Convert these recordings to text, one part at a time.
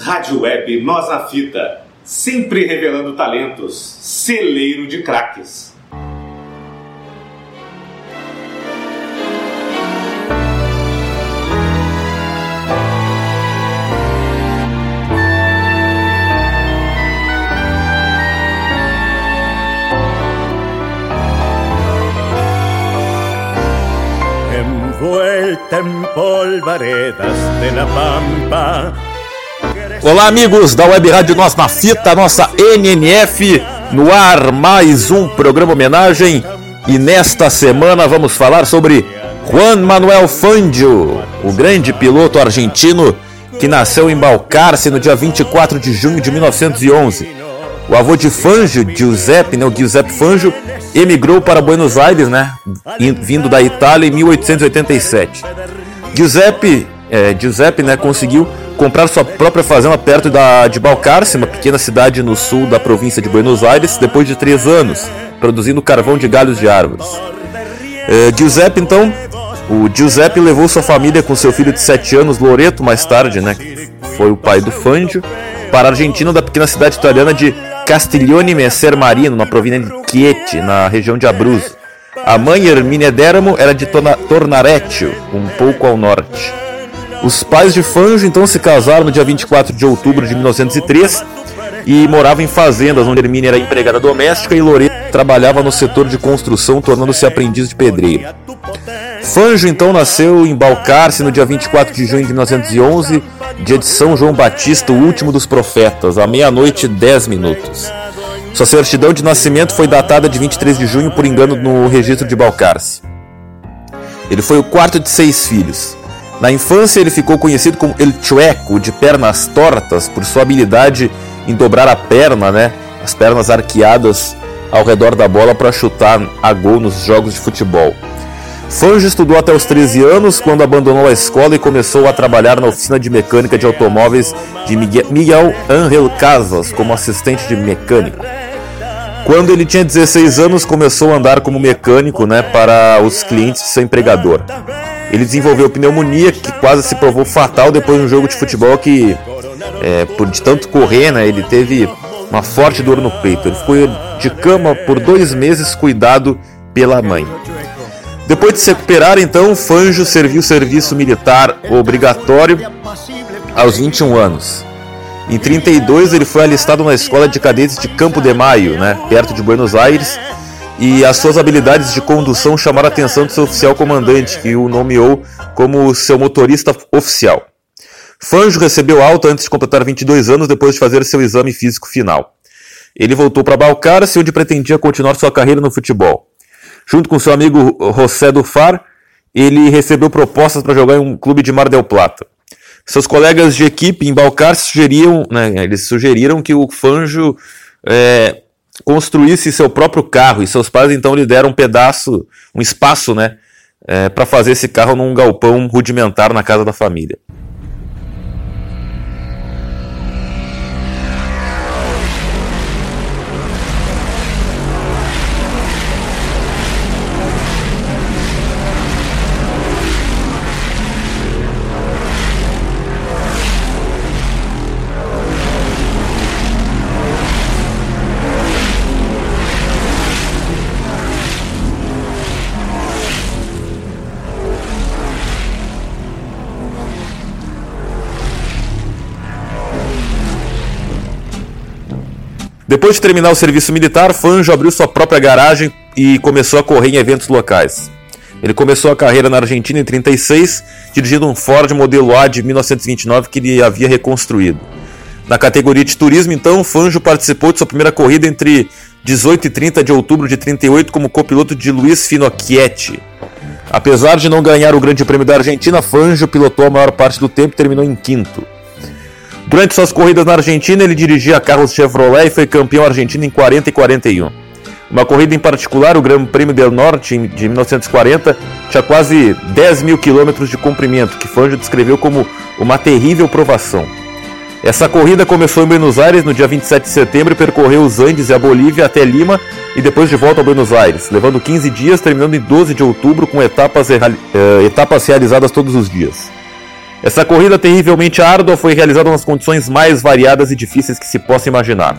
Rádio Web Nós na Fita, sempre revelando talentos, celeiro de craques. Envuelta en polvaredas de la pampa Olá, amigos da Web Rádio Nós na Fita, nossa NNF, no ar mais um programa homenagem. E nesta semana vamos falar sobre Juan Manuel Fangio, o grande piloto argentino que nasceu em Balcarce no dia 24 de junho de 1911. O avô de Fangio, Giuseppe, né, o Giuseppe Fangio, emigrou para Buenos Aires, né, vindo da Itália em 1887. Giuseppe, é, Giuseppe né, conseguiu comprar sua própria fazenda perto da, de Balcarce, uma pequena cidade no sul da província de Buenos Aires, depois de três anos, produzindo carvão de galhos de árvores. É, Giuseppe, então, o Giuseppe levou sua família com seu filho de sete anos, Loreto, mais tarde, né, foi o pai do Fangio, para a Argentina da pequena cidade italiana de Castiglione Messer Marino, na província de Chieti, na região de Abruzzo. A mãe, Hermínia Deramo, era de Tornareccio, um pouco ao norte. Os pais de Fanjo então se casaram no dia 24 de outubro de 1903 e moravam em fazendas, onde Hermínia era empregada doméstica e Loreto trabalhava no setor de construção, tornando-se aprendiz de pedreiro. Fanjo então nasceu em Balcarce no dia 24 de junho de 1911, dia de São João Batista, o último dos profetas, à meia-noite e 10 minutos. Sua certidão de nascimento foi datada de 23 de junho por engano no registro de Balcarce. Ele foi o quarto de seis filhos. Na infância, ele ficou conhecido como El Chueco, de pernas tortas, por sua habilidade em dobrar a perna, né? As pernas arqueadas ao redor da bola para chutar a gol nos jogos de futebol. Fanjo estudou até os 13 anos, quando abandonou a escola e começou a trabalhar na oficina de mecânica de automóveis de Miguel Ángel Casas como assistente de mecânico. Quando ele tinha 16 anos, começou a andar como mecânico né, para os clientes de seu empregador. Ele desenvolveu pneumonia, que quase se provou fatal depois de um jogo de futebol que, é, por de tanto correr, né, ele teve uma forte dor no peito. Ele ficou de cama por dois meses, cuidado pela mãe. Depois de se recuperar, então, Fanjo serviu serviço militar obrigatório aos 21 anos. Em 32, ele foi alistado na escola de cadetes de Campo de Maio, né, perto de Buenos Aires, e as suas habilidades de condução chamaram a atenção do seu oficial comandante, que o nomeou como seu motorista oficial. Fanjo recebeu alta antes de completar 22 anos depois de fazer seu exame físico final. Ele voltou para Balcarce, onde pretendia continuar sua carreira no futebol. Junto com seu amigo José Dufar, ele recebeu propostas para jogar em um clube de Mar del Plata. Seus colegas de equipe em Balcarce sugeriam, né, eles sugeriram que o Fanjo é, construísse seu próprio carro e seus pais então lhe deram um pedaço, um espaço, né, é, para fazer esse carro num galpão rudimentar na casa da família. Depois de terminar o serviço militar, Fanjo abriu sua própria garagem e começou a correr em eventos locais. Ele começou a carreira na Argentina em 36, dirigindo um Ford modelo A de 1929 que ele havia reconstruído. Na categoria de turismo, então, Fanjo participou de sua primeira corrida entre 18 e 30 de outubro de 38 como copiloto de Luiz Finocchietti. Apesar de não ganhar o Grande Prêmio da Argentina, Fanjo pilotou a maior parte do tempo e terminou em quinto. Durante suas corridas na Argentina, ele dirigia carros Chevrolet e foi campeão argentino em 40 e 41. Uma corrida em particular, o Grande Prêmio del Norte de 1940, tinha quase 10 mil quilômetros de comprimento, que Fangio descreveu como uma terrível provação. Essa corrida começou em Buenos Aires no dia 27 de setembro e percorreu os Andes e a Bolívia até Lima e depois de volta a Buenos Aires, levando 15 dias, terminando em 12 de outubro com etapas, eh, etapas realizadas todos os dias. Essa corrida terrivelmente árdua foi realizada nas condições mais variadas e difíceis que se possa imaginar.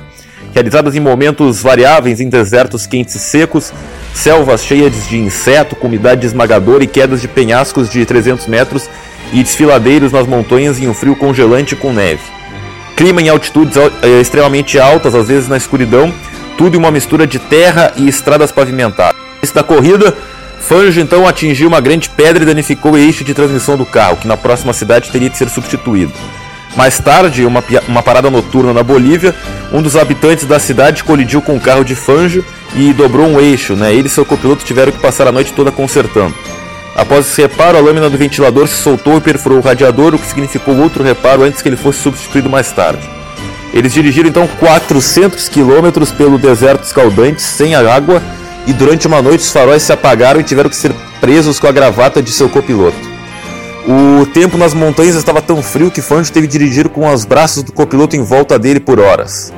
Realizadas em momentos variáveis em desertos quentes e secos, selvas cheias de inseto, com umidade esmagadora e quedas de penhascos de 300 metros e desfiladeiros nas montanhas em um frio congelante com neve. Clima em altitudes eh, extremamente altas, às vezes na escuridão, tudo em uma mistura de terra e estradas pavimentadas. Da corrida, Fanjo então atingiu uma grande pedra e danificou o eixo de transmissão do carro, que na próxima cidade teria de ser substituído. Mais tarde, uma, uma parada noturna na Bolívia, um dos habitantes da cidade colidiu com o carro de Fanjo e dobrou um eixo. Né? Ele e seu copiloto tiveram que passar a noite toda consertando. Após esse reparo, a lâmina do ventilador se soltou e perfurou o radiador, o que significou outro reparo antes que ele fosse substituído mais tarde. Eles dirigiram então 400 quilômetros pelo deserto escaldante, sem água, e durante uma noite os faróis se apagaram e tiveram que ser presos com a gravata de seu copiloto. O tempo nas montanhas estava tão frio que Fanjo teve que dirigir com os braços do copiloto em volta dele por horas.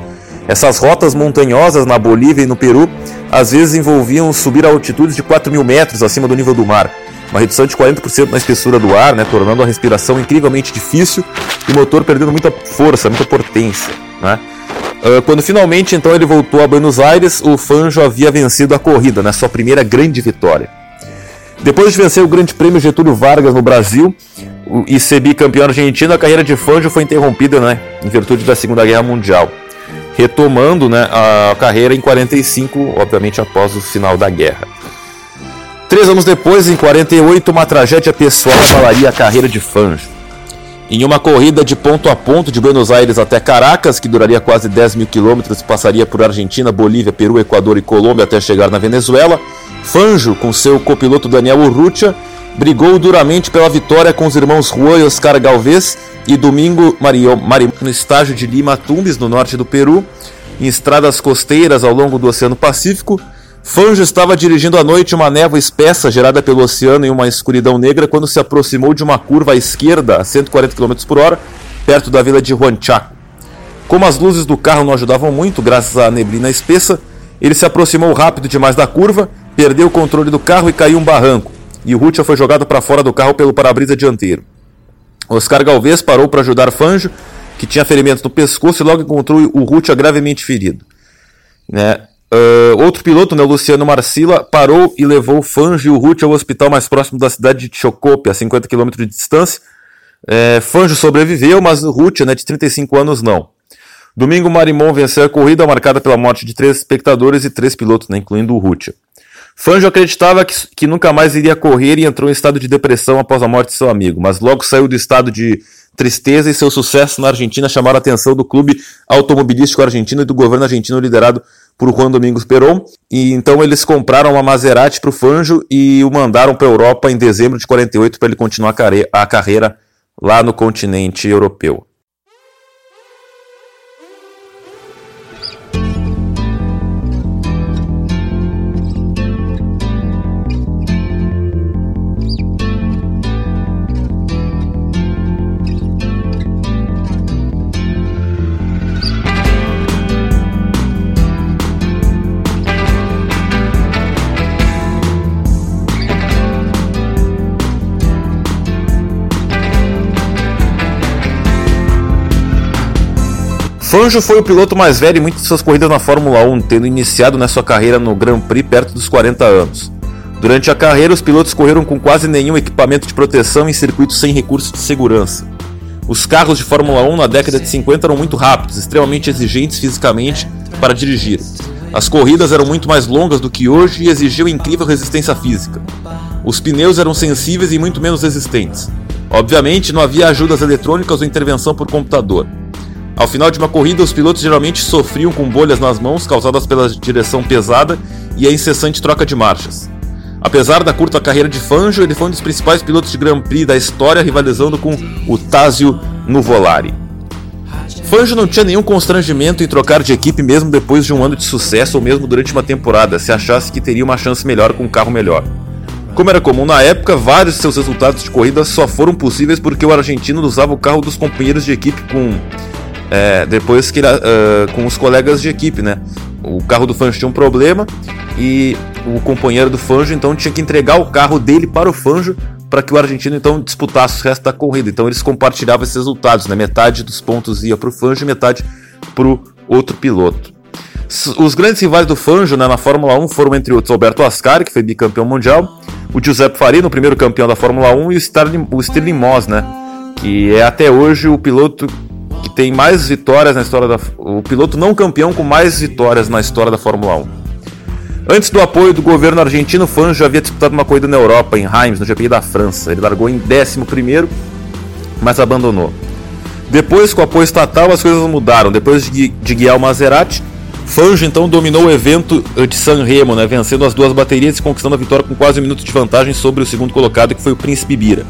Essas rotas montanhosas na Bolívia e no Peru às vezes envolviam subir a altitudes de 4 mil metros acima do nível do mar, uma redução de 40% na espessura do ar, né, tornando a respiração incrivelmente difícil e o motor perdendo muita força, muita potência. Né? Uh, quando finalmente então ele voltou a Buenos Aires, o Fanjo havia vencido a corrida, né, sua primeira grande vitória. Depois de vencer o Grande Prêmio Getúlio Vargas no Brasil e ser bicampeão argentino, a carreira de Fanjo foi interrompida né, em virtude da Segunda Guerra Mundial, retomando né, a carreira em 45, obviamente após o final da guerra. Três anos depois, em 48, uma tragédia pessoal abalaria a carreira de Fanjo. Em uma corrida de ponto a ponto de Buenos Aires até Caracas, que duraria quase 10 mil quilômetros e passaria por Argentina, Bolívia, Peru, Equador e Colômbia até chegar na Venezuela, Fanjo, com seu copiloto Daniel Urrutia, brigou duramente pela vitória com os irmãos Juan e Oscar Galvez e Domingo Mario, Mario, no estágio de Lima Tumbes, no norte do Peru, em estradas costeiras ao longo do Oceano Pacífico, Fanjo estava dirigindo à noite uma névoa espessa gerada pelo oceano em uma escuridão negra quando se aproximou de uma curva à esquerda a 140 km por hora, perto da vila de Huanchaco. Como as luzes do carro não ajudavam muito, graças à neblina espessa, ele se aproximou rápido demais da curva, perdeu o controle do carro e caiu um barranco, e Rutia foi jogado para fora do carro pelo para-brisa dianteiro. Oscar Galvez parou para ajudar Fanjo, que tinha ferimentos no pescoço e logo encontrou o Rutia gravemente ferido. Né? Uh, outro piloto, né, Luciano Marcila, parou e levou o Fanjo e o Ruth ao hospital mais próximo da cidade de Chocope, a 50 km de distância. É, Fanjo sobreviveu, mas o Ruth, né, de 35 anos, não. Domingo Marimon venceu a corrida, marcada pela morte de três espectadores e três pilotos, né, incluindo o Ruth. Fanjo acreditava que, que nunca mais iria correr e entrou em estado de depressão após a morte de seu amigo, mas logo saiu do estado de tristeza e seu sucesso na Argentina chamaram a atenção do clube automobilístico argentino e do governo argentino liderado por Juan Domingos Perón. E então eles compraram uma Maserati para o Fanjo e o mandaram para a Europa em dezembro de 48 para ele continuar a carreira lá no continente europeu. Fanjo foi o piloto mais velho em muitas de suas corridas na Fórmula 1, tendo iniciado na sua carreira no Grand Prix perto dos 40 anos. Durante a carreira, os pilotos correram com quase nenhum equipamento de proteção em circuitos sem recursos de segurança. Os carros de Fórmula 1 na década de 50 eram muito rápidos, extremamente exigentes fisicamente para dirigir. As corridas eram muito mais longas do que hoje e exigiam incrível resistência física. Os pneus eram sensíveis e muito menos resistentes. Obviamente, não havia ajudas eletrônicas ou intervenção por computador. Ao final de uma corrida, os pilotos geralmente sofriam com bolhas nas mãos causadas pela direção pesada e a incessante troca de marchas. Apesar da curta carreira de Fangio, ele foi um dos principais pilotos de Grand Prix da história, rivalizando com o Tazio Nuvolari. Fangio não tinha nenhum constrangimento em trocar de equipe mesmo depois de um ano de sucesso ou mesmo durante uma temporada, se achasse que teria uma chance melhor com um carro melhor. Como era comum na época, vários de seus resultados de corrida só foram possíveis porque o argentino usava o carro dos companheiros de equipe com é, depois que uh, com os colegas de equipe, né? O carro do Fancho tinha um problema e o companheiro do Fangio então tinha que entregar o carro dele para o Fangio para que o argentino então disputasse o resto da corrida. Então eles compartilhavam esses resultados, né? Metade dos pontos ia para o Fangio, metade para o outro piloto. Os grandes rivais do Fangio né, na Fórmula 1 foram, entre outros, Alberto Ascari, que foi bicampeão mundial, o Giuseppe Farina, o primeiro campeão da Fórmula 1, e o Stirling, o Stirling Moss, né, que é até hoje o piloto que tem mais vitórias na história da. O piloto não campeão com mais vitórias na história da Fórmula 1. Antes do apoio do governo argentino, Fangio já havia disputado uma corrida na Europa, em Reims, no GP da França. Ele largou em 11, mas abandonou. Depois, com o apoio estatal, as coisas mudaram. Depois de, de guiar o Maserati, Fangio então dominou o evento de San Remo, né, vencendo as duas baterias e conquistando a vitória com quase um minuto de vantagem sobre o segundo colocado, que foi o Príncipe Bira.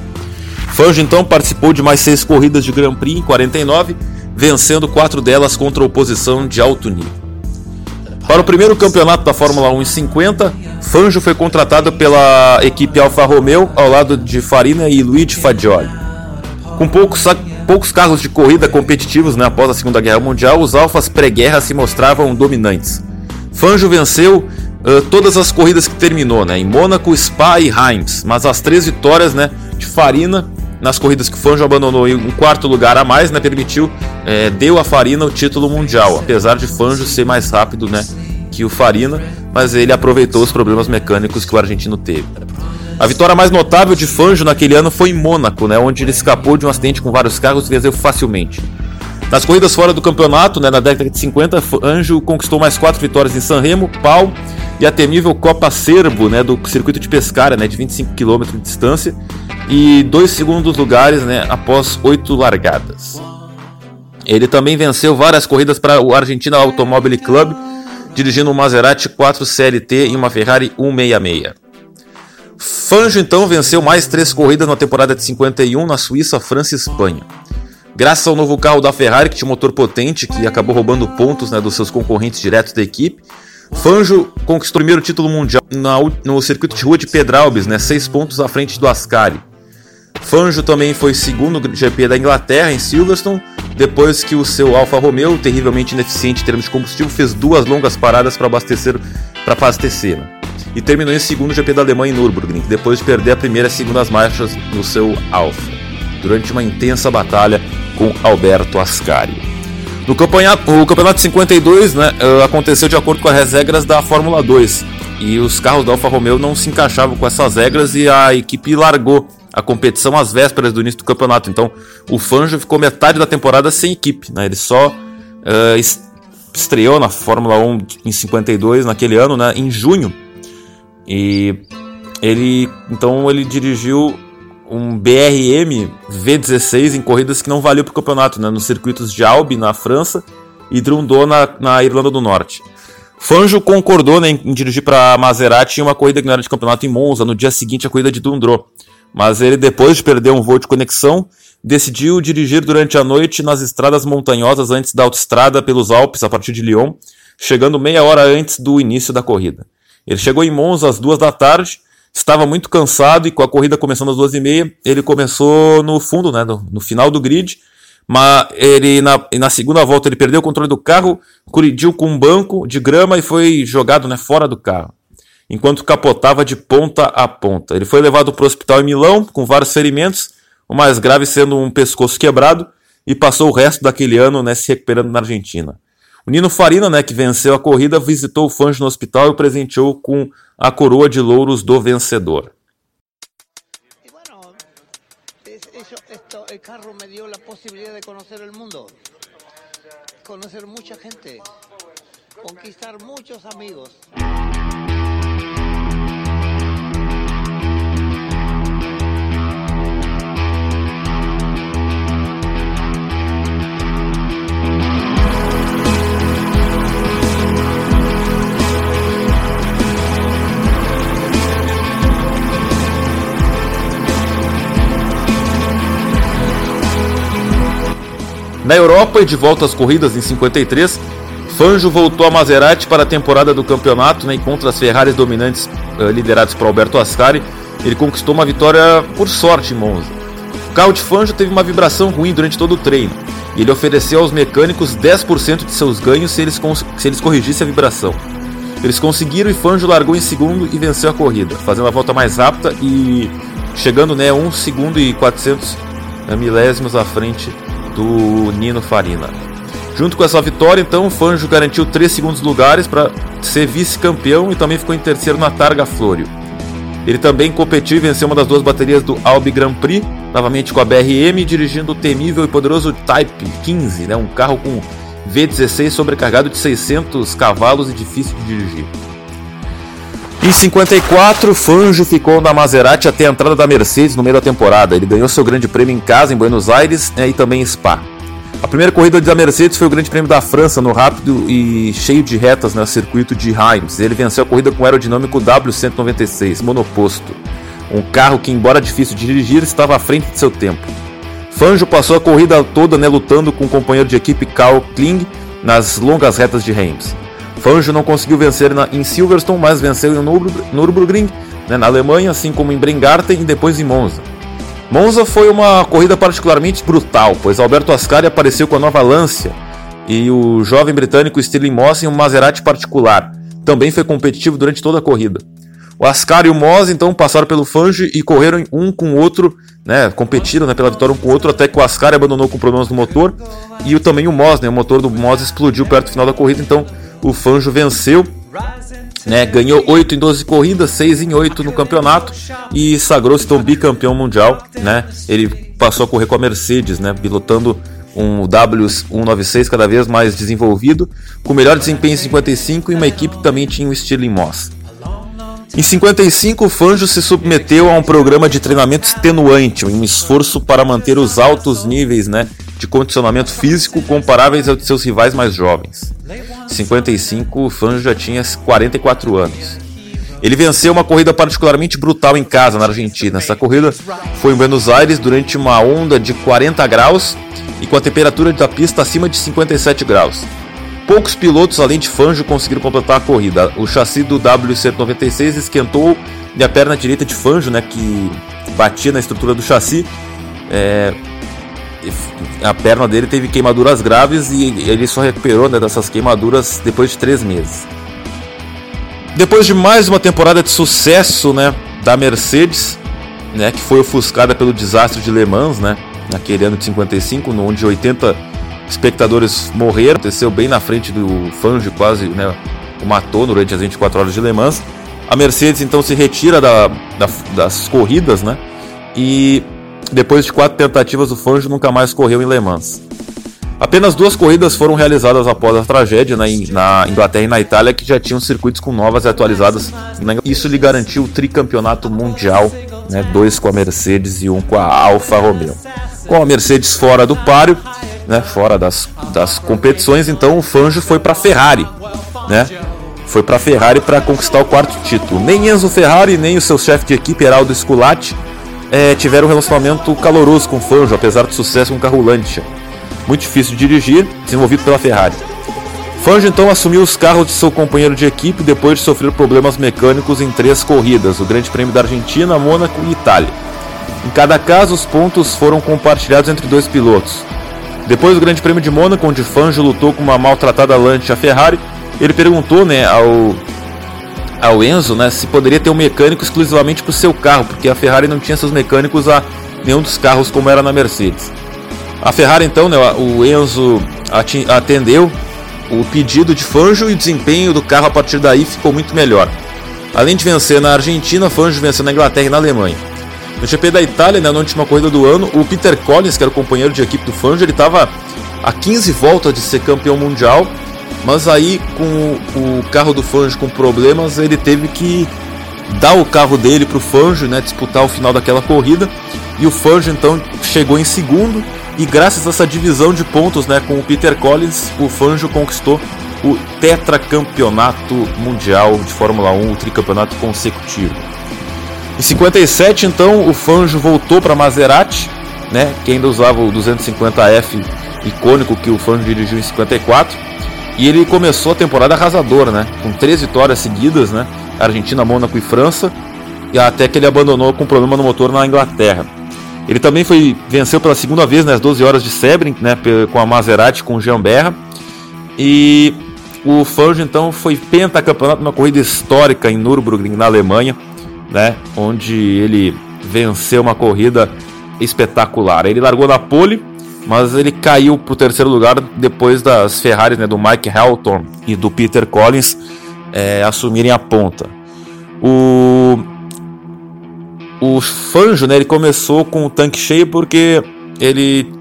Fangio então participou de mais seis corridas de Grand Prix em 49, vencendo quatro delas contra oposição de alto nível. Para o primeiro campeonato da Fórmula 1 em 50, Fangio foi contratado pela equipe Alfa Romeo ao lado de Farina e Luigi Fagioli. Com poucos poucos carros de corrida competitivos né, após a Segunda Guerra Mundial, os Alfas pré-guerra se mostravam dominantes. Fangio venceu uh, todas as corridas que terminou, né, em Mônaco, Spa e Reims, mas as três vitórias né, de Farina nas corridas que Fangio abandonou em um quarto lugar a mais, né, permitiu, é, deu a Farina o título mundial, apesar de Fangio ser mais rápido né, que o Farina, mas ele aproveitou os problemas mecânicos que o argentino teve. A vitória mais notável de Fangio naquele ano foi em Mônaco, né, onde ele escapou de um acidente com vários carros e venceu facilmente. Nas corridas fora do campeonato, né, na década de 50, Fangio conquistou mais quatro vitórias em Sanremo, Pau e a temível Copa Serbo, né, do circuito de Pescara, né, de 25 km de distância, e dois segundos lugares né, após oito largadas. Ele também venceu várias corridas para o Argentina Automobile Club, dirigindo um Maserati 4 CLT e uma Ferrari 166. Fangio então venceu mais três corridas na temporada de 51 na Suíça, França e Espanha. Graças ao novo carro da Ferrari, que tinha um motor potente, que acabou roubando pontos né, dos seus concorrentes diretos da equipe, Fangio conquistou o primeiro título mundial no circuito de rua de Pedralbes, né, seis pontos à frente do Ascari. Fangio também foi segundo no GP da Inglaterra, em Silverstone, depois que o seu Alfa Romeo, terrivelmente ineficiente em termos de combustível, fez duas longas paradas para abastecer. Para abastecer. Né? e terminou em segundo GP da Alemanha em Nürburgring, depois de perder a primeira e segunda marchas no seu Alfa, durante uma intensa batalha com Alberto Ascari. No campeonato, o campeonato 52 né, eh, aconteceu de acordo com as regras da Fórmula 2 e os carros da Alfa Romeo não se encaixavam com essas regras e a equipe largou a competição às vésperas do início do campeonato. Então o Fangio ficou metade da temporada sem equipe, né, ele só uh, estreou na Fórmula 1 em 52 naquele ano, né, em junho. E ele então ele dirigiu um BRM V16 em corridas que não valeu para o campeonato, né, nos circuitos de Albi na França e Drundô na, na Irlanda do Norte. Fangio concordou né, em dirigir para Maserati em uma corrida que não era de campeonato em Monza, no dia seguinte a corrida de Dundro. Mas ele, depois de perder um voo de conexão, decidiu dirigir durante a noite nas estradas montanhosas antes da autoestrada pelos Alpes, a partir de Lyon, chegando meia hora antes do início da corrida. Ele chegou em Monza às duas da tarde, estava muito cansado e com a corrida começando às duas e meia, ele começou no fundo, né, no, no final do grid, mas ele na, na, segunda volta ele perdeu o controle do carro, colidiu com um banco de grama e foi jogado né, fora do carro, enquanto capotava de ponta a ponta. Ele foi levado para o hospital em Milão com vários ferimentos, o mais grave sendo um pescoço quebrado, e passou o resto daquele ano né, se recuperando na Argentina. O Nino Farina, né, que venceu a corrida, visitou o Fangio no hospital e o presenteou com a coroa de louros do vencedor. Conocer mucha gente, conquistar amigos. Na Europa e de volta às corridas em 53, Fangio voltou a Maserati para a temporada do campeonato né, e contra as Ferraris dominantes uh, liderados por Alberto Ascari, ele conquistou uma vitória por sorte em Monza. O carro de Fangio teve uma vibração ruim durante todo o treino e ele ofereceu aos mecânicos 10% de seus ganhos se eles, se eles corrigissem a vibração. Eles conseguiram e Fangio largou em segundo e venceu a corrida, fazendo a volta mais rápida e chegando né, 1 segundo e 400 né, milésimos à frente do Nino Farina. Junto com essa vitória, então, o Fangio garantiu 3 segundos lugares para ser vice-campeão e também ficou em terceiro na Targa Florio. Ele também competiu e venceu uma das duas baterias do Albi Grand Prix, novamente com a BRM, dirigindo o temível e poderoso Type 15, né, um carro com V16 sobrecarregado de 600 cavalos e difícil de dirigir. Em 54, Fangio ficou na Maserati até a entrada da Mercedes no meio da temporada. Ele ganhou seu grande prêmio em casa, em Buenos Aires né, e também em Spa. A primeira corrida da Mercedes foi o Grande Prêmio da França, no rápido e cheio de retas no circuito de Reims. Ele venceu a corrida com o aerodinâmico W196 monoposto, um carro que, embora difícil de dirigir, estava à frente de seu tempo. Fangio passou a corrida toda né, lutando com o companheiro de equipe Carl Kling nas longas retas de Reims. Fangio não conseguiu vencer na, em Silverstone, mas venceu em Nürburgring, né, na Alemanha, assim como em Bringarten e depois em Monza. Monza foi uma corrida particularmente brutal, pois Alberto Ascari apareceu com a nova Lancia e o jovem britânico Stirling Moss em um Maserati particular. Também foi competitivo durante toda a corrida. O Ascari e o Moss então passaram pelo Fangio e correram um com o outro né, competiram né, pela vitória um com o outro, até que o Ascari abandonou com problemas no motor e também o Moss, né, o motor do Moss explodiu perto do final da corrida, então o Fanjo venceu, né, ganhou 8 em 12 corridas, 6 em 8 no campeonato e sagrou-se então bicampeão mundial. Né, ele passou a correr com a Mercedes, né, pilotando um W196 cada vez mais desenvolvido, com melhor desempenho em 55 e uma equipe que também tinha o Stirling Moss. Em 55, o Fanjo se submeteu a um programa de treinamento extenuante, um esforço para manter os altos níveis né, de condicionamento físico comparáveis aos de seus rivais mais jovens. Em 55, o Fanjo já tinha 44 anos. Ele venceu uma corrida particularmente brutal em casa, na Argentina. Essa corrida foi em Buenos Aires durante uma onda de 40 graus e com a temperatura da pista acima de 57 graus. Poucos pilotos, além de Fangio, conseguiram completar a corrida. O chassi do W196 esquentou e a perna direita de Fangio, né, que batia na estrutura do chassi, é, a perna dele teve queimaduras graves e ele só recuperou né, dessas queimaduras depois de três meses. Depois de mais uma temporada de sucesso né, da Mercedes, né, que foi ofuscada pelo desastre de Le Mans, né, naquele ano de 55, onde 80 espectadores morreram, aconteceu bem na frente do Fangio, quase né, o matou durante as 24 horas de Le Mans. A Mercedes então se retira da, da, das corridas, né? E depois de quatro tentativas, o Fangio nunca mais correu em Le Mans. Apenas duas corridas foram realizadas após a tragédia né, na Inglaterra e na Itália, que já tinham circuitos com novas e atualizadas. Isso lhe garantiu o tricampeonato mundial, né, dois com a Mercedes e um com a Alfa Romeo. Com a Mercedes fora do páreo, né, fora das, das competições, então o Fangio foi para a Ferrari, né? Foi para a Ferrari para conquistar o quarto título. Nem Enzo Ferrari nem o seu chefe de equipe Heraldo Sculatti é, tiveram um relacionamento caloroso com o Fangio, apesar do sucesso com o carro Lancia. Muito difícil de dirigir, desenvolvido pela Ferrari. Fangio então assumiu os carros de seu companheiro de equipe depois de sofrer problemas mecânicos em três corridas, o Grande Prêmio da Argentina, Mônaco e Itália. Em cada caso, os pontos foram compartilhados entre dois pilotos. Depois do Grande Prêmio de Mônaco, onde Fangio lutou com uma maltratada Lancia Ferrari, ele perguntou né, ao, ao Enzo né, se poderia ter um mecânico exclusivamente para o seu carro, porque a Ferrari não tinha seus mecânicos a nenhum dos carros como era na Mercedes. A Ferrari então, né, o Enzo atendeu o pedido de Fangio e o desempenho do carro a partir daí ficou muito melhor. Além de vencer na Argentina, Fangio venceu na Inglaterra e na Alemanha. No GP da Itália, né, na última corrida do ano, o Peter Collins, que era o companheiro de equipe do Fangio, ele estava a 15 voltas de ser campeão mundial, mas aí com o carro do Fangio com problemas, ele teve que dar o carro dele para o Fangio, né, disputar o final daquela corrida, e o Fangio então chegou em segundo, e graças a essa divisão de pontos né, com o Peter Collins, o Fangio conquistou o tetracampeonato mundial de Fórmula 1, o tricampeonato consecutivo. Em 57, então, o Fangio voltou para Maserati, né, que ainda usava o 250F icônico que o Fangio dirigiu em 54. E ele começou a temporada arrasadora, né, com três vitórias seguidas, né, Argentina, Mônaco e França, e até que ele abandonou com problema no motor na Inglaterra. Ele também foi venceu pela segunda vez nas 12 horas de Sebring, né, com a Maserati com o Jean Berra. E o Fangio então foi pentacampeonato numa corrida histórica em Nürburgring, na Alemanha, né, onde ele venceu uma corrida espetacular. Ele largou na pole, mas ele caiu para o terceiro lugar depois das Ferraris né, do Mike Hamilton e do Peter Collins é, assumirem a ponta. O, o Fangio né, ele começou com o tanque cheio porque ele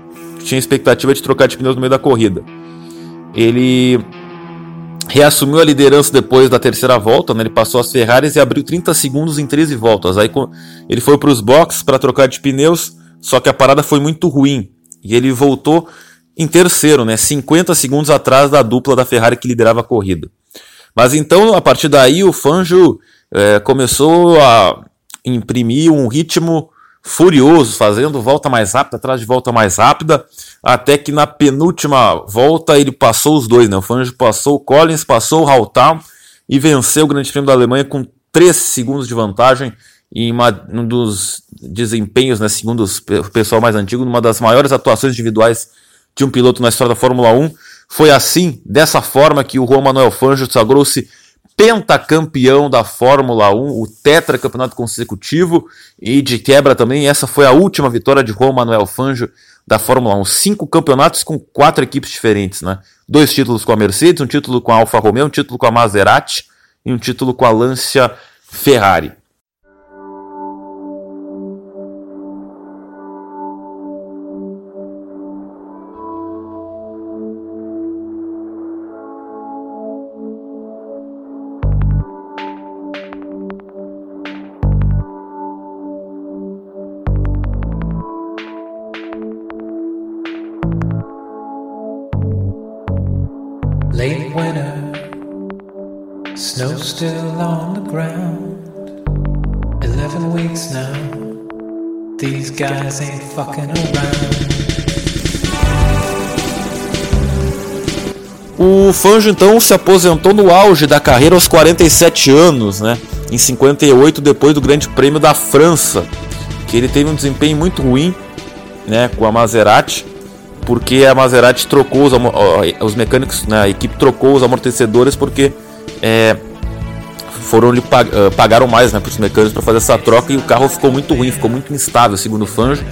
tinha expectativa de trocar de pneus no meio da corrida. Ele reassumiu a liderança depois da terceira volta, né? ele passou as Ferraris e abriu 30 segundos em 13 voltas. Aí ele foi para os boxes para trocar de pneus, só que a parada foi muito ruim e ele voltou em terceiro, né? 50 segundos atrás da dupla da Ferrari que liderava a corrida. Mas então, a partir daí, o Fangio é, começou a imprimir um ritmo furioso, fazendo volta mais rápida, atrás de volta mais rápida, até que na penúltima volta ele passou os dois, né? O Fangio passou o Collins, passou o Haltam e venceu o Grande Prêmio da Alemanha com 3 segundos de vantagem em uma, um dos desempenhos, né, segundo o pessoal mais antigo, numa das maiores atuações individuais de um piloto na história da Fórmula 1. Foi assim, dessa forma, que o Juan Manuel Fangio sagrou-se pentacampeão da Fórmula 1, o tetracampeonato consecutivo e de quebra também. Essa foi a última vitória de Juan Manuel Fangio da Fórmula 1. Cinco campeonatos com quatro equipes diferentes, né? Dois títulos com a Mercedes, um título com a Alfa Romeo, um título com a Maserati e um título com a Lancia Ferrari. Still on the ground. Eleven weeks now. These guys ain't fucking around. O Fangio então se aposentou no auge da carreira aos 47 anos, né? Em 58, depois do Grande Prêmio da França, que ele teve um desempenho muito ruim, né, com a Maserati, porque a Maserati trocou os, os mecânicos, né, a equipe trocou os amortecedores porque é, foram lhe pag uh, pagaram mais né, para os mecânicos para fazer essa troca e o carro ficou muito ruim, ficou muito instável, segundo o Fangio.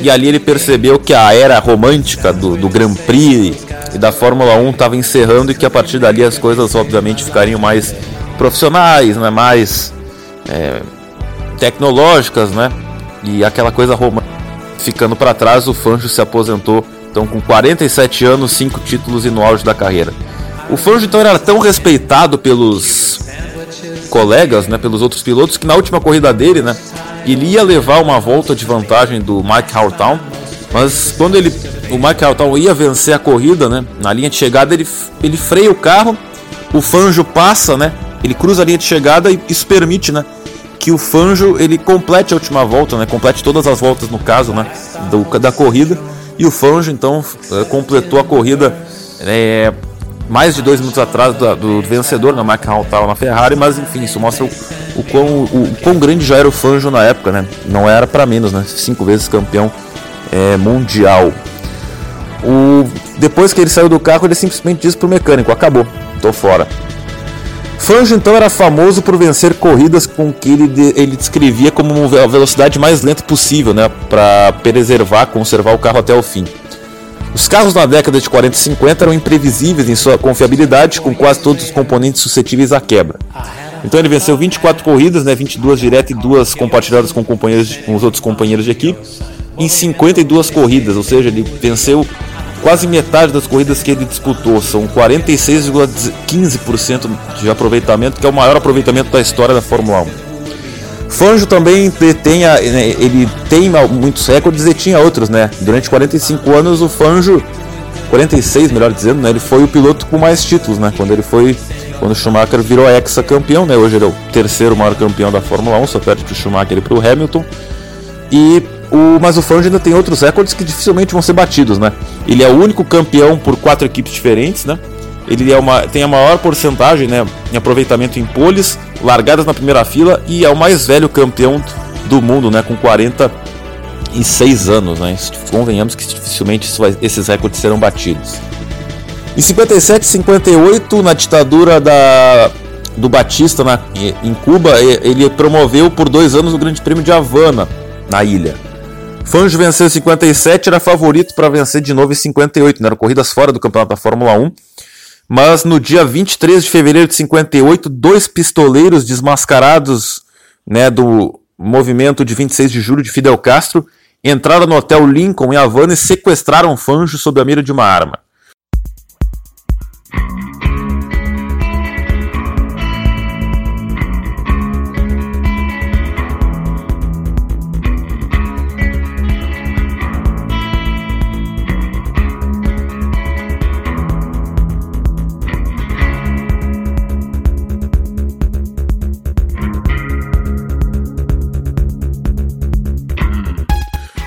E ali ele percebeu que a era romântica do, do Grand Prix e da Fórmula 1 estava encerrando e que a partir dali as coisas obviamente ficariam mais profissionais, né, mais é, tecnológicas, né? E aquela coisa romântica ficando para trás, o Fangio se aposentou então com 47 anos, 5 títulos e no auge da carreira. O Fangio então era tão respeitado pelos colegas, né, pelos outros pilotos, que na última corrida dele, né, ele ia levar uma volta de vantagem do Mike Howtown, mas quando ele, o Mike Howtown ia vencer a corrida, né, na linha de chegada ele, ele freia o carro, o Fanjo passa, né, ele cruza a linha de chegada e isso permite, né, que o Fanjo ele complete a última volta, né, complete todas as voltas no caso, né, do, da corrida e o Fanjo então eh, completou a corrida é, mais de dois minutos atrás do, do vencedor na McLaren estava na Ferrari, mas enfim, isso mostra o, o, quão, o, o quão grande já era o Fangio na época, né? Não era para menos, né? Cinco vezes campeão é, mundial. O, depois que ele saiu do carro, ele simplesmente disse pro mecânico: acabou, tô fora. Fangio então era famoso por vencer corridas com que ele, ele descrevia como a velocidade mais lenta possível, né, para preservar, conservar o carro até o fim. Os carros na década de 40 e 50 eram imprevisíveis em sua confiabilidade, com quase todos os componentes suscetíveis à quebra. Então ele venceu 24 corridas, né, 22 diretas e duas compartilhadas com, companheiros, com os outros companheiros de equipe, em 52 corridas, ou seja, ele venceu quase metade das corridas que ele disputou. São 46,15% de aproveitamento, que é o maior aproveitamento da história da Fórmula 1. Fangio também tem, a, né, ele tem muitos recordes e tinha outros, né? Durante 45 anos o Fangio, 46 melhor dizendo, né? Ele foi o piloto com mais títulos, né? Quando ele foi, quando o Schumacher virou ex-campeão, né? Hoje ele é o terceiro maior campeão da Fórmula 1, só perde para o Schumacher e para o Hamilton. E o, mas o Fangio ainda tem outros recordes que dificilmente vão ser batidos, né? Ele é o único campeão por quatro equipes diferentes, né? Ele é uma, tem a maior porcentagem né, em aproveitamento em poles, largadas na primeira fila e é o mais velho campeão do mundo, né, com 46 anos. Né? Convenhamos que dificilmente esses recordes serão batidos. Em 57 e 58, na ditadura da, do Batista na, em Cuba, ele promoveu por dois anos o Grande Prêmio de Havana, na ilha. Fanjo venceu em 57, era favorito para vencer de novo em 58, né? eram corridas fora do campeonato da Fórmula 1. Mas no dia 23 de fevereiro de 58, dois pistoleiros desmascarados né, do movimento de 26 de julho de Fidel Castro entraram no hotel Lincoln em Havana e sequestraram Fanjo sob a mira de uma arma.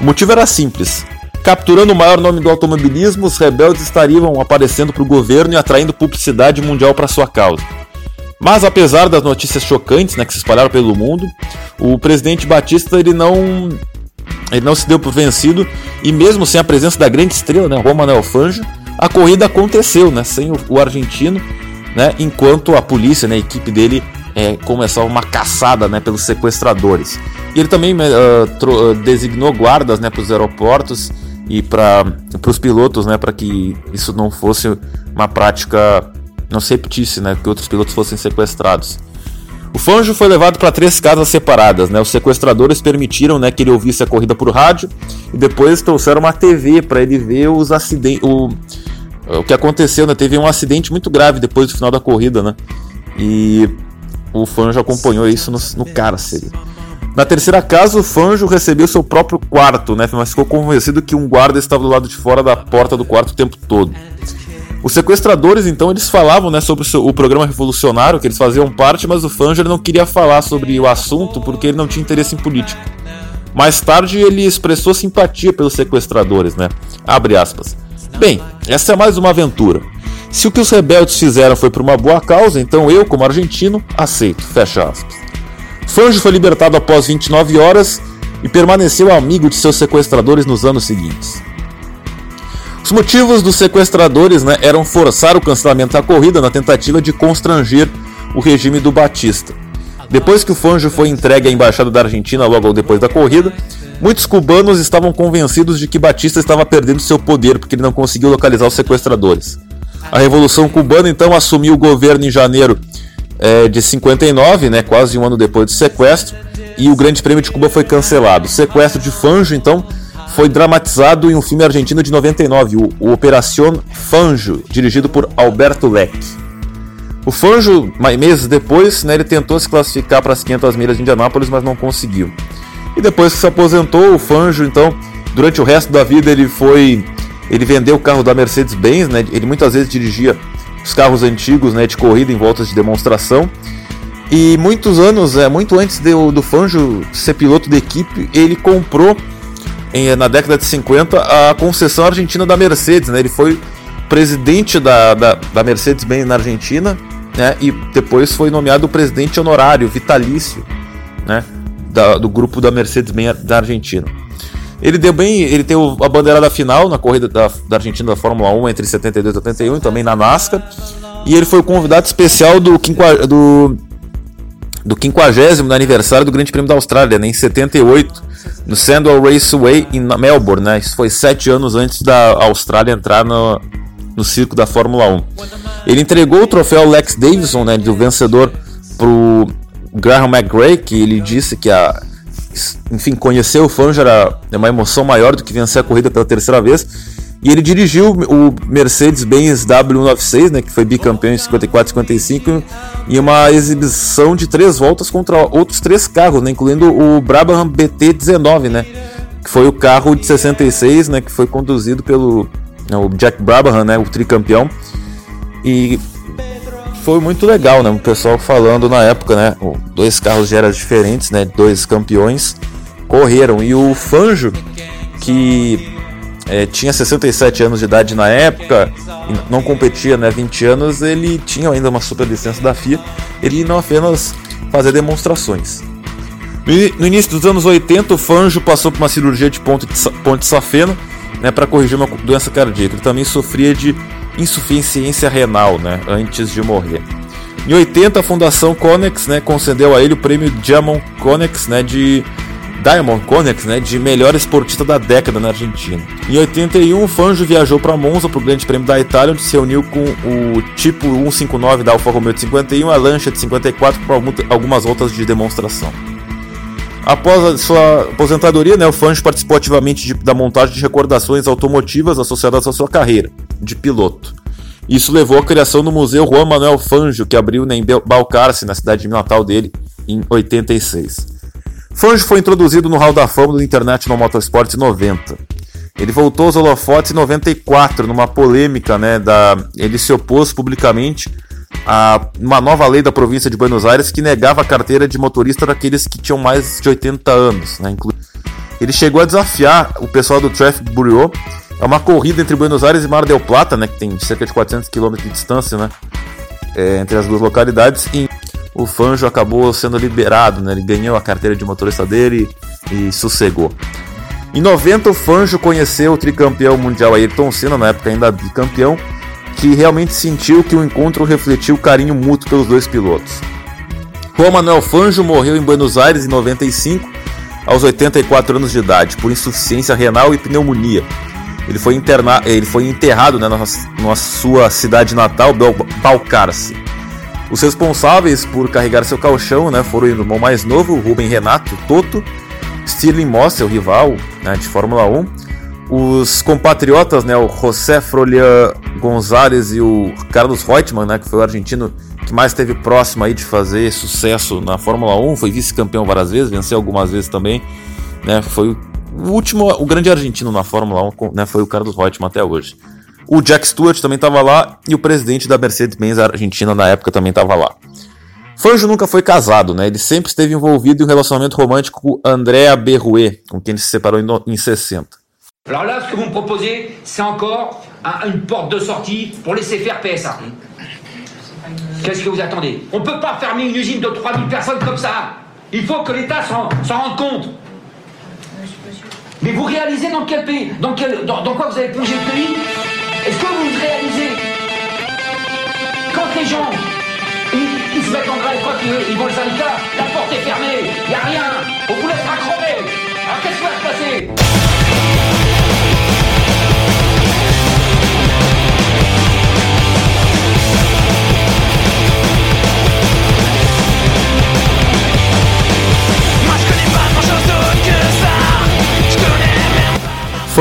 O motivo era simples. Capturando o maior nome do automobilismo, os rebeldes estariam aparecendo para o governo e atraindo publicidade mundial para sua causa. Mas apesar das notícias chocantes né, que se espalharam pelo mundo, o presidente Batista ele não, ele não se deu por vencido e mesmo sem a presença da grande estrela, né, Romanel Fangio, a corrida aconteceu, né, sem o, o argentino, né, enquanto a polícia, né, a equipe dele é, começava uma caçada né, pelos sequestradores. E ele também uh, designou guardas né, para os aeroportos e para os pilotos, né, para que isso não fosse uma prática, não se repetisse, né, que outros pilotos fossem sequestrados. O Fanjo foi levado para três casas separadas, né? Os sequestradores permitiram, né, que ele ouvisse a corrida por rádio e depois trouxeram uma TV para ele ver os acidentes, o, o que aconteceu, né? Teve um acidente muito grave depois do final da corrida, né? E o Fanjo acompanhou isso no, no cárcere. Na terceira casa, o Fanjo recebeu seu próprio quarto, né? Mas ficou convencido que um guarda estava do lado de fora da porta do quarto o tempo todo. Os sequestradores, então, eles falavam né, sobre o, programa revolucionário, que eles faziam parte, mas o Fanjo não queria falar sobre o assunto porque ele não tinha interesse em política. Mais tarde, ele expressou simpatia pelos sequestradores, né? Abre aspas. Bem, essa é mais uma aventura. Se o que os rebeldes fizeram foi por uma boa causa, então eu, como argentino, aceito. Fecha aspas. Fanjo foi libertado após 29 horas e permaneceu amigo de seus sequestradores nos anos seguintes. Os motivos dos sequestradores né, eram forçar o cancelamento da corrida na tentativa de constranger o regime do Batista. Depois que o Fanjo foi entregue à embaixada da Argentina logo depois da corrida, muitos cubanos estavam convencidos de que Batista estava perdendo seu poder porque ele não conseguiu localizar os sequestradores. A Revolução Cubana então assumiu o governo em janeiro é, de 59, né, quase um ano depois do sequestro, e o Grande Prêmio de Cuba foi cancelado. O sequestro de Fanjo, então, foi dramatizado em um filme argentino de 99, o, o Operación Fanjo, dirigido por Alberto Leck. O Fanjo, meses depois, né, ele tentou se classificar para as 500 milhas de Indianápolis, mas não conseguiu. E depois que se aposentou, o Fanjo, então, durante o resto da vida, ele foi. Ele vendeu o carro da Mercedes-Benz, né? Ele muitas vezes dirigia os carros antigos né, de corrida em voltas de demonstração. E muitos anos, é, muito antes do, do Fanjo ser piloto da equipe, ele comprou em, na década de 50 a concessão argentina da Mercedes. Né? Ele foi presidente da, da, da Mercedes-Benz na Argentina né? e depois foi nomeado presidente honorário, vitalício né? da, do grupo da Mercedes-Benz da Argentina. Ele deu bem, ele tem a bandeira da final na corrida da, da Argentina da Fórmula 1 entre 72 e 81, também na NASCAR. E ele foi o convidado especial do, do, do 50 aniversário do Grande Prêmio da Austrália, né, em 78, no Sandwell Raceway em Melbourne. Né, isso foi sete anos antes da Austrália entrar no, no circo da Fórmula 1. Ele entregou o troféu Lex Davidson, né, do vencedor, para o Graham McGray, que ele disse que a enfim, conhecer o Fangio era uma emoção maior do que vencer a corrida pela terceira vez. E ele dirigiu o Mercedes-Benz W196, né, que foi bicampeão em 54 e 55, em uma exibição de três voltas contra outros três carros, né, incluindo o Brabham BT19, né, que foi o carro de 66, né, que foi conduzido pelo né, o Jack Brabham, né, o tricampeão. E foi muito legal, né? O pessoal falando na época, né? Dois carros de eras diferentes, né? Dois campeões correram. E o Fanjo, que é, tinha 67 anos de idade na época, não competia, né? 20 anos, ele tinha ainda uma super licença da FIA. Ele não apenas fazer demonstrações. No início dos anos 80, o Fanjo passou por uma cirurgia de ponte, ponte safena né, para corrigir uma doença cardíaca. Ele também sofria de insuficiência renal, né, antes de morrer. Em 80, a Fundação Conex, né, concedeu a ele o prêmio Diamond Conex, né, de Diamond Conex, né, de melhor esportista da década na Argentina. Em 81, o Fangio viajou para Monza para o Grande Prêmio da Itália, onde se uniu com o Tipo 159 da Alfa Romeo de 51, a Lancia de 54 para algumas outras de demonstração. Após a sua aposentadoria, né, o Fangio participou ativamente de, da montagem de recordações automotivas associadas à sua carreira de piloto. Isso levou à criação do Museu Juan Manuel Fangio, que abriu em Balcarce, na cidade natal dele, em 86. Fangio foi introduzido no Hall da Fama do International Motorsport em 90. Ele voltou aos holofotes em 94, numa polêmica, né, da... ele se opôs publicamente a uma nova lei da província de Buenos Aires que negava a carteira de motorista daqueles que tinham mais de 80 anos. Né? Ele chegou a desafiar o pessoal do Traffic Bureau. É uma corrida entre Buenos Aires e Mar del Plata, né, que tem cerca de 400 km de distância né, é, entre as duas localidades. E o Fanjo acabou sendo liberado, né, ele ganhou a carteira de motorista dele e, e sossegou. Em 90, o Fanjo conheceu o tricampeão mundial Ayrton Senna, na época ainda bicampeão, que realmente sentiu que o encontro refletiu o carinho mútuo pelos dois pilotos. Juan Manuel Fangio morreu em Buenos Aires em 95, aos 84 anos de idade, por insuficiência renal e pneumonia. Ele foi, interna... ele foi enterrado né, na, sua cidade natal, Balcarce. Os responsáveis por carregar seu caixão né, foram o irmão mais novo, Rubem Renato Toto, Stirling Moss, o rival né, de Fórmula 1, os compatriotas, né, o José Frolian Gonzalez e o Carlos Reutemann, né, que foi o argentino que mais esteve próximo aí de fazer sucesso na Fórmula 1, foi vice-campeão várias vezes, venceu algumas vezes também, né, foi o último, o grande argentino na Fórmula 1, né, foi o Carlos Reutemann até hoje. O Jack Stewart também estava lá e o presidente da Mercedes-Benz Argentina na época também estava lá. Fanjo nunca foi casado, né? Ele sempre esteve envolvido em um relacionamento romântico com Andrea Berrouet, com quem ele se separou em, em 60. Alors là, ce que vous me proposez, c'est encore un, une porte de sortie pour laisser faire PSA. Qu'est-ce que vous attendez On ne peut pas fermer une usine de 3000 personnes comme ça. Il faut que l'État s'en rende compte. Mais vous réalisez dans quel pays dans, quel, dans, quoi vous avez plongé le pays? Est-ce que vous réalisez? Quand les gens ils, ils se mettent en grève, quoi qu'ils vont le syndicat, la porte est fermée, il n'y a rien, on vous laissera crever. Alors qu'est-ce qui va se passer?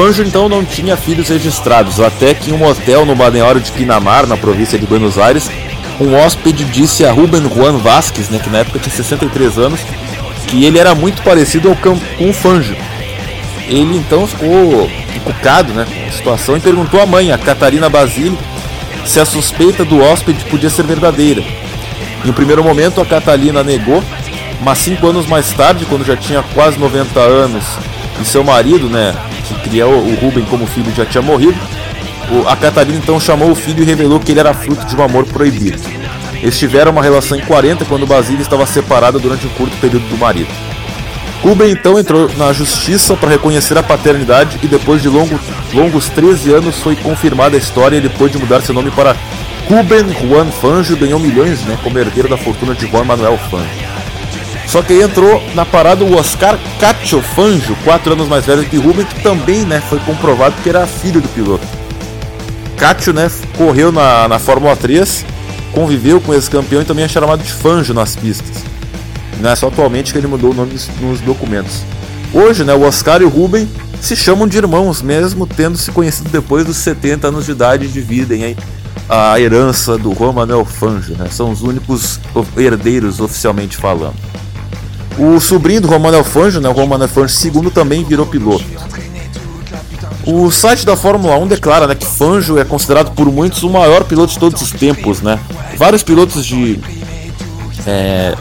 Fanjo então não tinha filhos registrados, até que em um hotel no balneário de Pinamar, na província de Buenos Aires, um hóspede disse a Ruben Juan Vasquez, né, que na época tinha 63 anos, que ele era muito parecido ao com o Fanjo. Ele então ficou encucado né, com a situação e perguntou à mãe, a Catarina Basile, se a suspeita do hóspede podia ser verdadeira. Em um primeiro momento a Catalina negou, mas cinco anos mais tarde, quando já tinha quase 90 anos e seu marido, né, que criou o Ruben como filho, já tinha morrido, a Catarina então chamou o filho e revelou que ele era fruto de um amor proibido. Eles tiveram uma relação em 40 quando Basília estava separada durante um curto período do marido. Ruben então entrou na justiça para reconhecer a paternidade e depois de longo, longos 13 anos foi confirmada a história e depois de mudar seu nome para Ruben Juan Fangio ganhou milhões né, como herdeiro da fortuna de Juan Manuel Fangio. Só que aí entrou na parada o Oscar Cacho Fangio, 4 anos mais velho que Ruben, que também né, foi comprovado que era filho do piloto. Cacho né, correu na, na Fórmula 3, conviveu com esse campeão e também é chamado de Fangio nas pistas. Não é só atualmente que ele mudou o nome nos documentos. Hoje, né, o Oscar e o Ruben se chamam de irmãos, mesmo tendo se conhecido depois dos 70 anos de idade e dividem a herança do Juan Manuel. Né? São os únicos herdeiros oficialmente falando. O sobrinho do Romano Alfangio, né, o Romano Alfangio II, também virou piloto. O site da Fórmula 1 declara né, que Fangio é considerado por muitos o maior piloto de todos os tempos. Né? Vários pilotos de é,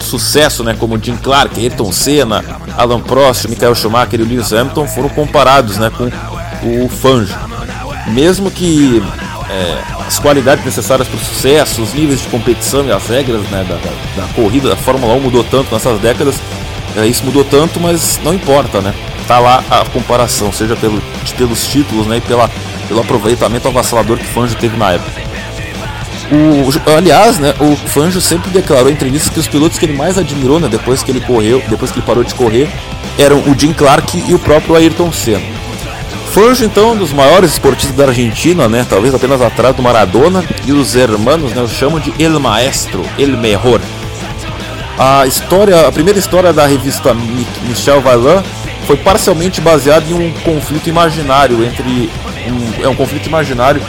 sucesso, né, como Jim Clark, Ayrton Senna, Alan Prost, Michael Schumacher e Lewis Hamilton foram comparados né, com o Fangio. Mesmo que é, as qualidades necessárias para o sucesso, os níveis de competição e as regras né, da, da, da, corrida da Fórmula 1 mudou tanto nessas décadas, é, isso mudou tanto, mas não importa, né? tá lá a comparação, seja pelo, pelos títulos né, e pela, pelo aproveitamento avassalador que o Fanjo teve na época. O, aliás, né, o Fanjo sempre declarou em entrevistas que os pilotos que ele mais admirou, né, depois que ele correu, depois que ele parou de correr, eram o Jim Clark e o próprio Ayrton Senna. Fanjo, então, um dos maiores esportistas da Argentina, né, talvez apenas atrás do Maradona, e os hermanos, né, o chamam de El Maestro, El Mejor. A história, a primeira história da revista Michel Vaillant foi parcialmente baseada em um conflito imaginário entre um, é um conflito imaginário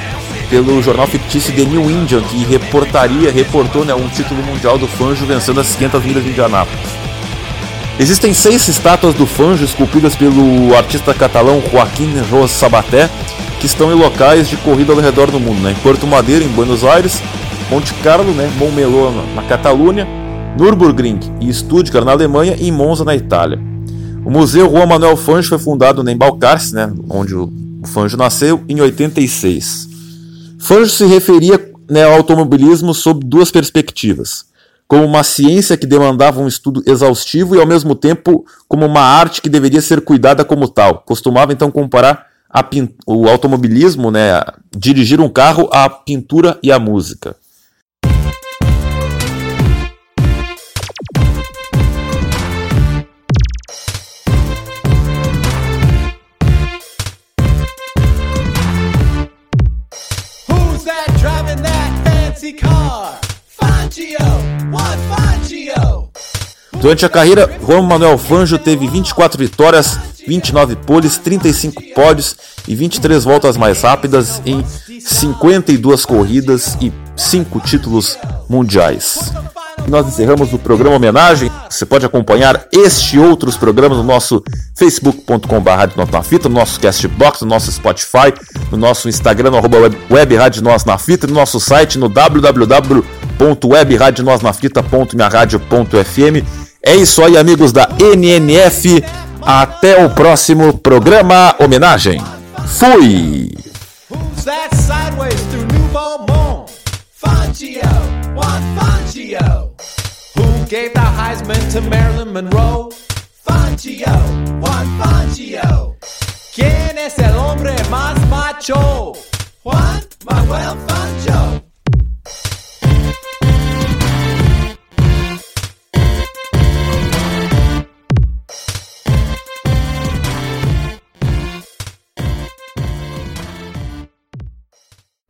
pelo jornal fictício The New Indian, que reportaria, reportou né, um título mundial do Fanjo vencendo as 500 milhas de Indianápolis. Existem seis estátuas do Fanjo esculpidas pelo artista catalão Joaquim Ros Sabaté, que estão em locais de corrida ao redor do mundo, né? em Porto Madeira, em Buenos Aires, Monte Carlo, né? Montmeló na Catalunha, Nürburgring e Stuttgart na Alemanha e Monza na Itália. O Museu Juan Manuel Fanjo foi fundado em Balcarce, né? onde o Fanjo nasceu, em 86. Fanjo se referia né, ao automobilismo sob duas perspectivas. Como uma ciência que demandava um estudo exaustivo e, ao mesmo tempo, como uma arte que deveria ser cuidada como tal. Costumava então comparar o automobilismo, né, dirigir um carro, à pintura e à música. Durante a carreira, Juan Manuel Fangio teve 24 vitórias, 29 poles, 35 pódios e 23 voltas mais rápidas em 52 corridas e 5 títulos mundiais. E nós encerramos o programa homenagem. Você pode acompanhar este e outros programas no nosso facebook.com.br no nosso Castbox, no nosso Spotify, no nosso Instagram, no arroba web, web Rádio Nós na Fita, no nosso site no www.webradionosnafita.minharadio.fm é isso aí, amigos da NNF. Até o próximo programa homenagem. Fui! Gave the Heisman to Marilyn Monroe? Fangio, Juan Fangio. ¿Quién es el hombre más macho? Juan Manuel Fangio.